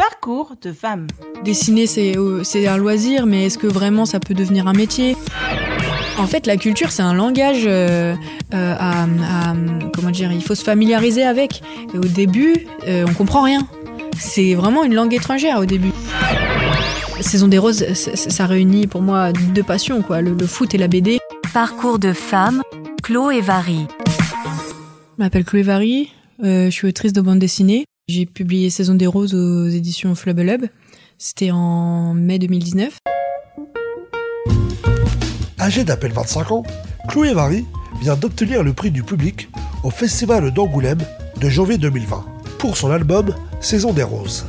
Parcours de femme. Dessiner, c'est euh, c'est un loisir, mais est-ce que vraiment ça peut devenir un métier? En fait, la culture, c'est un langage euh, euh, à, à- Comment dire Il faut se familiariser avec. Et au début, euh, on comprend rien. C'est vraiment une langue étrangère au début. Saison des roses, ça, réunit pour moi deux passions, quoi, le, le foot et la BD. Parcours de femme, Chloé et Varie. Je m'appelle Chloé Vary, euh, je suis autrice de bande dessinée. J'ai publié Saison des roses aux éditions Flubble Hub. C'était en mai 2019. Âgée d'à peine 25 ans, Chloé Vary vient d'obtenir le prix du public au Festival d'Angoulême de janvier 2020 pour son album Saison des Roses.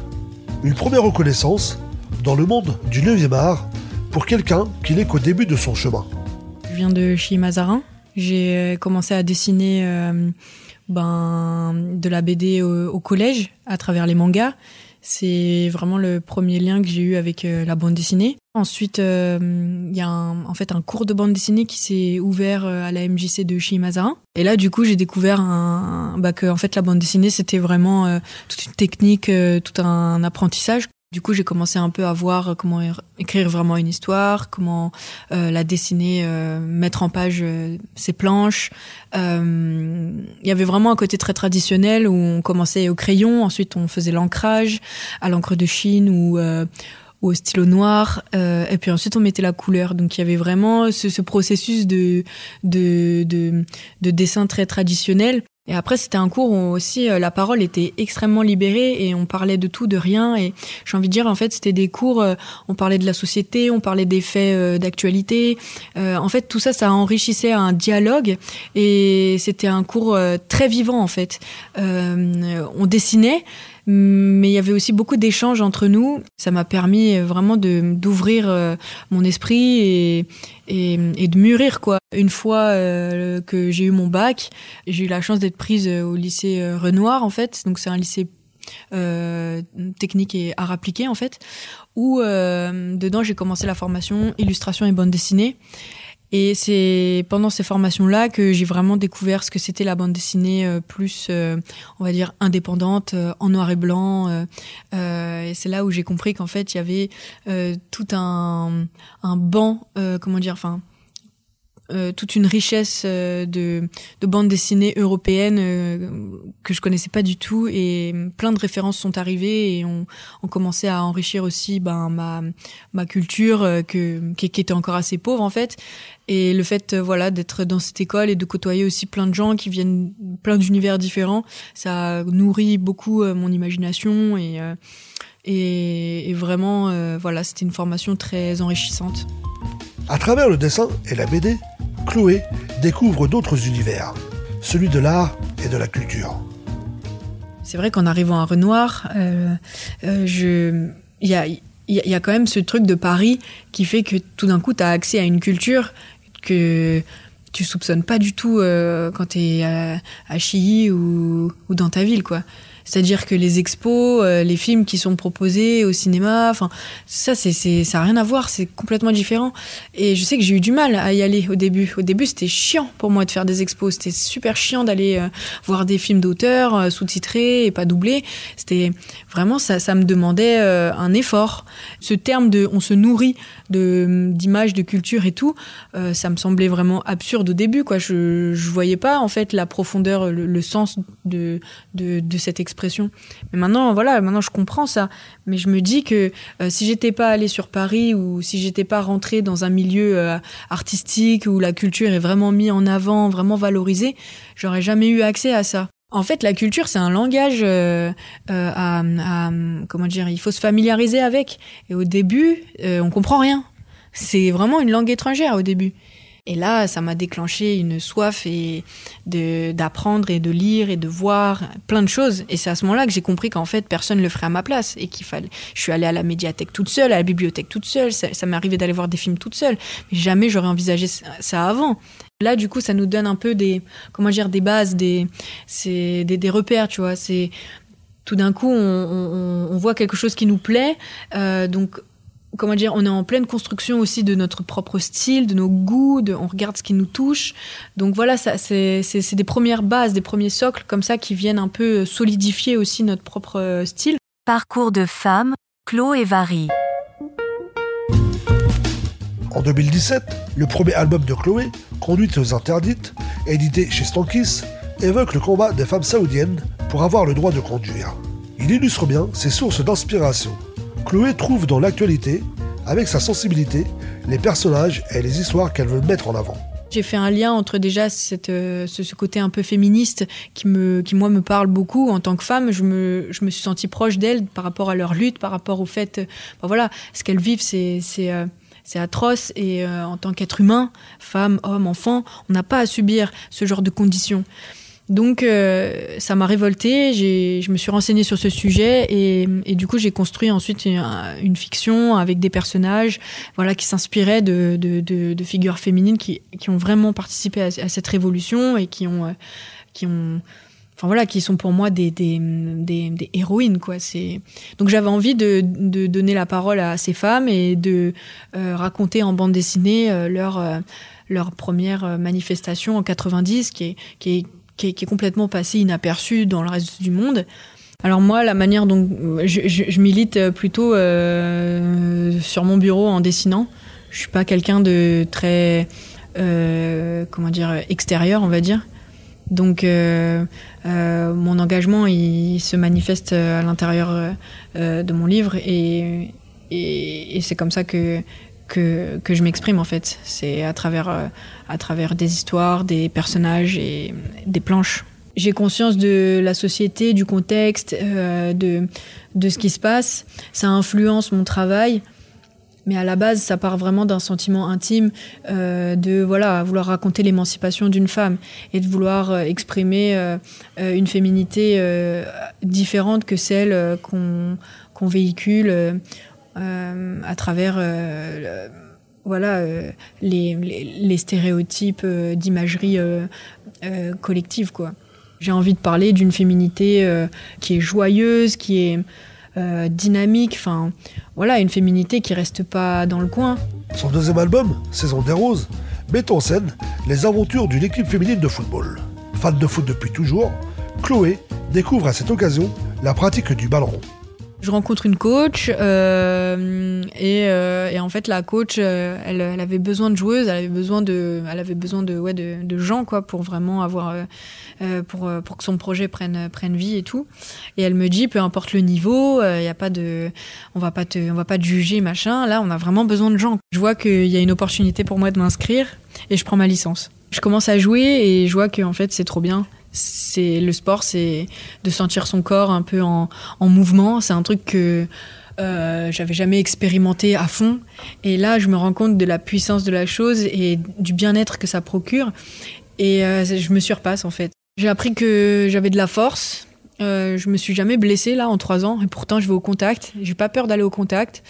Une première reconnaissance dans le monde du 9e art pour quelqu'un qui n'est qu'au début de son chemin. Je viens de chez Mazarin. J'ai euh, commencé à dessiner euh, ben, de la BD au, collège à travers les mangas. C'est vraiment le premier lien que j'ai eu avec euh, la bande dessinée. Ensuite, euh, il y a un, en fait un cours de bande dessinée qui s'est ouvert euh, à la MJC de chez Mazarin. Et là, du coup, j'ai découvert un, bah, que en fait la bande dessinée c'était vraiment toute une technique, tout un apprentissage. Du coup, j'ai commencé un peu à voir comment écrire vraiment une histoire, comment euh, la dessiner, euh, mettre en page euh, ses planches. Euh, Il y avait vraiment un côté très traditionnel où on commençait au crayon, ensuite on faisait l'ancrage à l'encre de Chine ou euh, ou au stylo noir, euh, et puis ensuite on mettait la couleur. Donc il y avait vraiment ce, ce processus de, de, de, de dessin très traditionnel. Et après, c'était un cours où aussi euh, la parole était extrêmement libérée et on parlait de tout, de rien. Et j'ai envie de dire, en fait, c'était des cours, euh, on parlait de la société, on parlait des faits euh, d'actualité. En fait, tout ça, ça enrichissait un dialogue et c'était un cours très vivant, en fait. On dessinait, mais il y avait aussi beaucoup d'échanges entre nous. Ça m'a permis euh, vraiment d'ouvrir euh, mon esprit et, de mûrir quoi. Une fois euh, que j'ai eu mon bac, j'ai eu la chance d'être prise au lycée Renoir en fait. Donc c'est un lycée technique et art appliqué en fait, où dedans j'ai commencé la formation illustration et bande dessinée. Et c'est pendant ces formations-là que j'ai vraiment découvert ce que c'était la bande dessinée euh, plus, euh, on va dire, indépendante, euh, en noir et blanc. et c'est là où j'ai compris qu'en fait, il y avait tout un, un banc, comment dire, enfin, toute une richesse de, de bandes dessinées européennes euh, que je connaissais pas du tout et plein de références sont arrivées et ont on commençait à enrichir aussi ben, ma, ma culture que, qui était encore assez pauvre en fait et le fait euh, voilà d'être dans cette école et de côtoyer aussi plein de gens qui viennent plein d'univers différents ça nourrit beaucoup euh, mon imagination et euh, et, et vraiment euh, voilà c'était une formation très enrichissante À travers le dessin et la BD, Chloé découvre d'autres univers, celui de l'art et de la culture. C'est vrai qu'en arrivant à Renoir, euh, euh, je, il y a, il y, a- il y a quand même ce truc de Paris qui fait que tout d'un coup, tu as accès à une culture que tu soupçonnes pas du tout euh, quand tu es à, Chilly ou, ou dans ta ville, quoi. C'est-à-dire que les expos, euh, les films qui sont proposés au cinéma, enfin, ça, ça n'a rien à voir, c'est complètement différent. Et je sais que j'ai eu du mal à y aller au début. Au début, c'était chiant pour moi de faire des expos. C'était super chiant d'aller euh, voir des films d'auteur euh, sous-titrés et pas doublés. C'était vraiment ça, ça me demandait euh, un effort. Ce terme de on se nourrit de d'images, de culture et tout, ça me semblait vraiment absurde au début. Quoi, je je voyais pas en fait la profondeur, le, le sens de, de de cette expression. Mais maintenant, voilà, maintenant je comprends ça. Mais je me dis que euh, si j'étais pas allée sur Paris ou si j'étais pas rentrée dans un milieu euh, artistique où la culture est vraiment mise en avant, vraiment valorisée, j'aurais jamais eu accès à ça. En fait, la culture, c'est un langage euh, à, comment dire, il faut se familiariser avec. Et au début, on comprend rien. C'est vraiment une langue étrangère au début. Et là, ça m'a déclenché une soif et d'apprendre et de lire et de voir plein de choses. Et c'est à ce moment-là que j'ai compris qu'en fait, personne ne le ferait à ma place et qu'il fallait. Je suis allée à la médiathèque toute seule, à la bibliothèque toute seule. Ça, ça m'est arrivé d'aller voir des films toute seule, mais jamais j'aurais envisagé ça- avant. Là, du coup, ça nous donne un peu des, comment dire, des bases, des, des, des repères, tu vois. C'est tout d'un coup, on voit quelque chose qui nous plaît, euh, donc comment dire, on est en pleine construction aussi de notre propre style, de nos goûts, de, on regarde ce qui nous touche. Donc voilà, ça, c'est, c'est, c'est des premières bases, des premiers socles comme ça qui viennent un peu solidifier aussi notre propre euh, style. Parcours de femmes, Chloé et Vary. En 2017, le premier album de Chloé, Conduite aux interdites, édité chez Stankis, évoque le combat des femmes saoudiennes pour avoir le droit de conduire. Il illustre bien ses sources d'inspiration. Chloé trouve dans l'actualité, avec sa sensibilité, les personnages et les histoires qu'elle veut mettre en avant. J'ai fait un lien entre déjà cette, euh, ce, côté un peu féministe qui, me, qui, moi, me parle beaucoup en tant que femme. Je me, je me suis sentie proche d'elles par rapport à leur lutte, par rapport au fait, euh, ben voilà, ce qu'elles vivent, c'est, c'est, euh, c'est atroce. Et en tant qu'être humain, femme, homme, enfant, on n'a pas à subir ce genre de conditions. Donc euh, ça m'a révolté, je me suis renseignée sur ce sujet et, et du coup j'ai construit ensuite une, fiction avec des personnages voilà, qui s'inspiraient de, de, figures féminines qui, qui, ont vraiment participé à, cette révolution et qui ont... Euh, qui ont Enfin voilà, qui sont pour moi des, des, des, héroïnes quoi. C'est donc j'avais envie de, de, donner la parole à ces femmes et de euh, raconter en bande dessinée leur leur première manifestation en 90 qui est qui est qui est, complètement passé inaperçu dans le reste du monde. Alors moi, la manière dont je, milite plutôt euh, sur mon bureau en dessinant. Je suis pas quelqu'un de très euh, comment dire extérieur, on va dire. Donc euh, mon engagement, il, se manifeste à l'intérieur de mon livre et, c'est comme ça que que, je m'exprime en fait. C'est à travers, euh, à travers des histoires, des personnages et des planches. J'ai conscience de la société, du contexte, euh, de, de ce qui se passe. Ça influence mon travail. Mais à la base, ça part vraiment d'un sentiment intime euh, de voilà vouloir raconter l'émancipation d'une femme et de vouloir exprimer une féminité différente que celle qu'on véhicule à travers euh, voilà euh, les, stéréotypes d'imagerie collective quoi. J'ai envie de parler d'une féminité qui est joyeuse, qui est euh, dynamique, enfin voilà, une féminité qui reste pas dans le coin. Son deuxième album, Saison des Roses, met en scène les aventures d'une équipe féminine de football. Fan de foot depuis toujours, Chloé découvre à cette occasion la pratique du ballon je rencontre une coach euh, et, euh, et, en fait la coach euh, elle, elle, avait besoin de joueuses elle avait besoin de elle avait besoin de ouais de, de gens quoi pour vraiment avoir euh, euh pour pour que son projet prenne prenne vie et tout. Et elle me dit peu importe le niveau il y a pas de on va pas te on va pas te juger machin. Là on a vraiment besoin de gens. Je vois qu'il y a une opportunité pour moi de m'inscrire et je prends ma licence je commence à jouer et je vois que en fait c'est trop bien c'est le sport, c'est de sentir son corps un peu en, en mouvement. C'est un truc que euh, j'avais jamais expérimenté à fond. Et là, je me rends compte de la puissance de la chose et du bien-être que ça procure. Et euh, je me surpasse en fait. J'ai appris que j'avais de la force. Euh, je me suis jamais blessée là en trois ans et pourtant je vais au contact. J'ai pas peur d'aller au contact.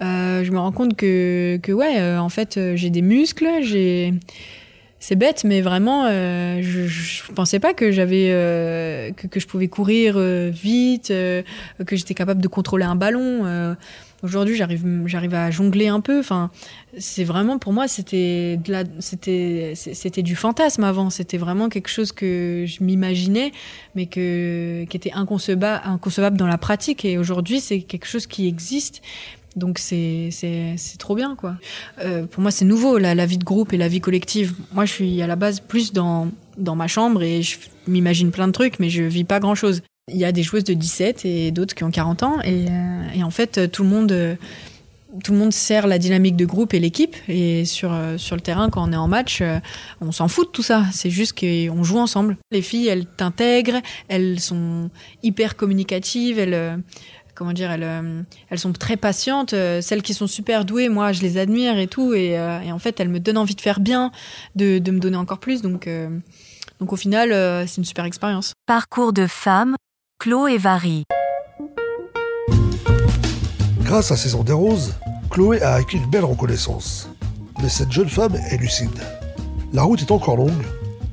Je me rends compte que, que ouais, en fait, j'ai des muscles, j'ai c'est bête, mais vraiment, euh, je, je pensais pas que j'avais euh, que, je pouvais courir euh, vite, que j'étais capable de contrôler un ballon. Aujourd'hui, j'arrive j'arrive à jongler un peu. Enfin, c'est vraiment pour moi, c'était c'était c'était du fantasme avant. C'était vraiment quelque chose que je m'imaginais, mais que qui était inconcevable inconcevable dans la pratique. Et aujourd'hui, c'est quelque chose qui existe donc c'est trop bien quoi. Euh, pour moi c'est nouveau la, vie de groupe et la vie collective. Moi je suis à la base plus dans, dans ma chambre et je m'imagine plein de trucs mais je vis pas grand chose. Il y a des joueuses de 17 et d'autres qui ont 40 ans et, euh, et, en fait tout le monde tout le monde sert la dynamique de groupe et l'équipe et sur euh, sur le terrain quand on est en match on s'en fout de tout ça c'est juste qu'on joue ensemble les filles elles t'intègrent elles sont hyper communicatives elles comment dire, elles, euh, elles sont très patientes. Euh, celles qui sont super douées, moi, je les admire et tout. Et, euh, et en fait, elles me donnent envie de faire bien, de, de me donner encore plus. Donc, euh, donc au final, euh, c'est une super expérience. Parcours de femme, Chloé et Vary. Grâce à Saison des Roses, Chloé a acquis une belle reconnaissance. Mais cette jeune femme est lucide. La route est encore longue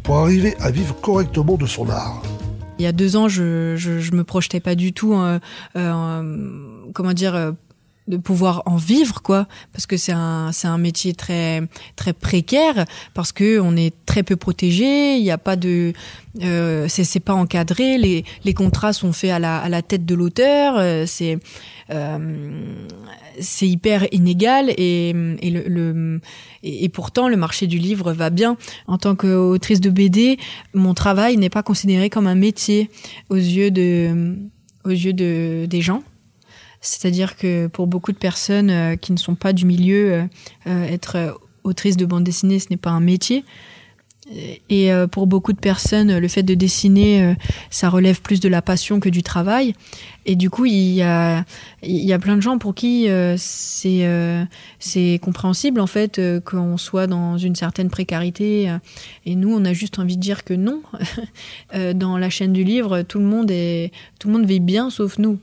pour arriver à vivre correctement de son art. Il y a deux ans, je, je, me projetais pas du tout, euh, euh, comment dire, euh, de pouvoir en vivre quoi. Parce que c'est un c'est un métier très très précaire parce que on est très peu protégé il n'y a pas de euh, c'est pas encadré les les contrats sont faits à la à la tête de l'auteur euh, c'est euh, c'est hyper inégal et, et le, le et pourtant le marché du livre va bien. En tant qu'autrice de BD mon travail n'est pas considéré comme un métier aux yeux de aux yeux de des gens c'est-à-dire que pour beaucoup de personnes euh, qui ne sont pas du milieu, euh, euh, être autrice de bande dessinée, ce n'est pas un métier. Et pour beaucoup de personnes, le fait de dessiner, ça relève plus de la passion que du travail. Et du coup, il y a, plein de gens pour qui c'est compréhensible en fait qu'on soit dans une certaine précarité. Et nous, on a juste envie de dire que non. Dans la chaîne du livre, tout le monde tout le monde vit bien, sauf nous.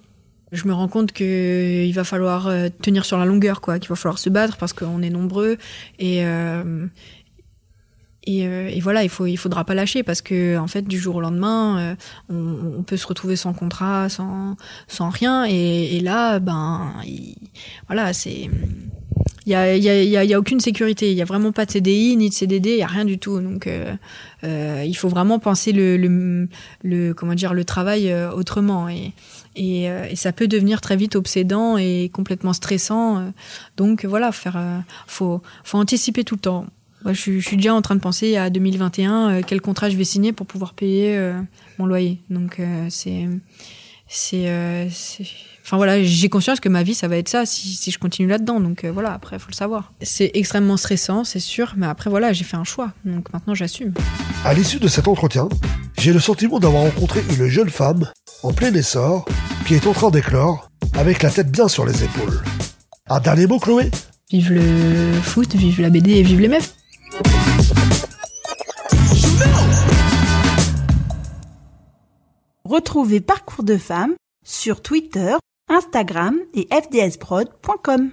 Je me rends compte que il va falloir euh, tenir sur la longueur, quoi, qu'il va falloir se battre parce qu'on est nombreux et euh, et, euh, et voilà, il faut, il faudra pas lâcher parce que en fait, du jour au lendemain, euh, on, on peut se retrouver sans contrat, sans, sans rien, et, et là, ben, il- voilà, c'est, il y a, y, a, aucune sécurité, il y a vraiment pas de CDI ni de CDD, il y a rien du tout, donc euh, euh, il faut vraiment penser le, comment dire, le travail euh, autrement, et, ça peut devenir très vite obsédant et complètement stressant, donc voilà, faire, faut, anticiper tout le temps. Je, je suis déjà en train de penser à 2021, euh, quel contrat je vais signer pour pouvoir payer mon loyer. Donc c'est, c'est, euh, c'est- enfin voilà, j'ai conscience que ma vie ça va être ça si, si je continue là-dedans. Donc euh, voilà, après faut le savoir. C'est extrêmement stressant, c'est sûr, mais après voilà, j'ai fait un choix. Donc maintenant j'assume. À l'issue de cet entretien, j'ai le sentiment d'avoir rencontré une jeune femme en plein essor qui est en train d'éclore avec la tête bien sur les épaules. Un dernier mot, Chloé? Vive le foot, vive la BD et vive les meufs. Retrouvez Parcours de femmes sur Twitter, Instagram et fdsprod.com.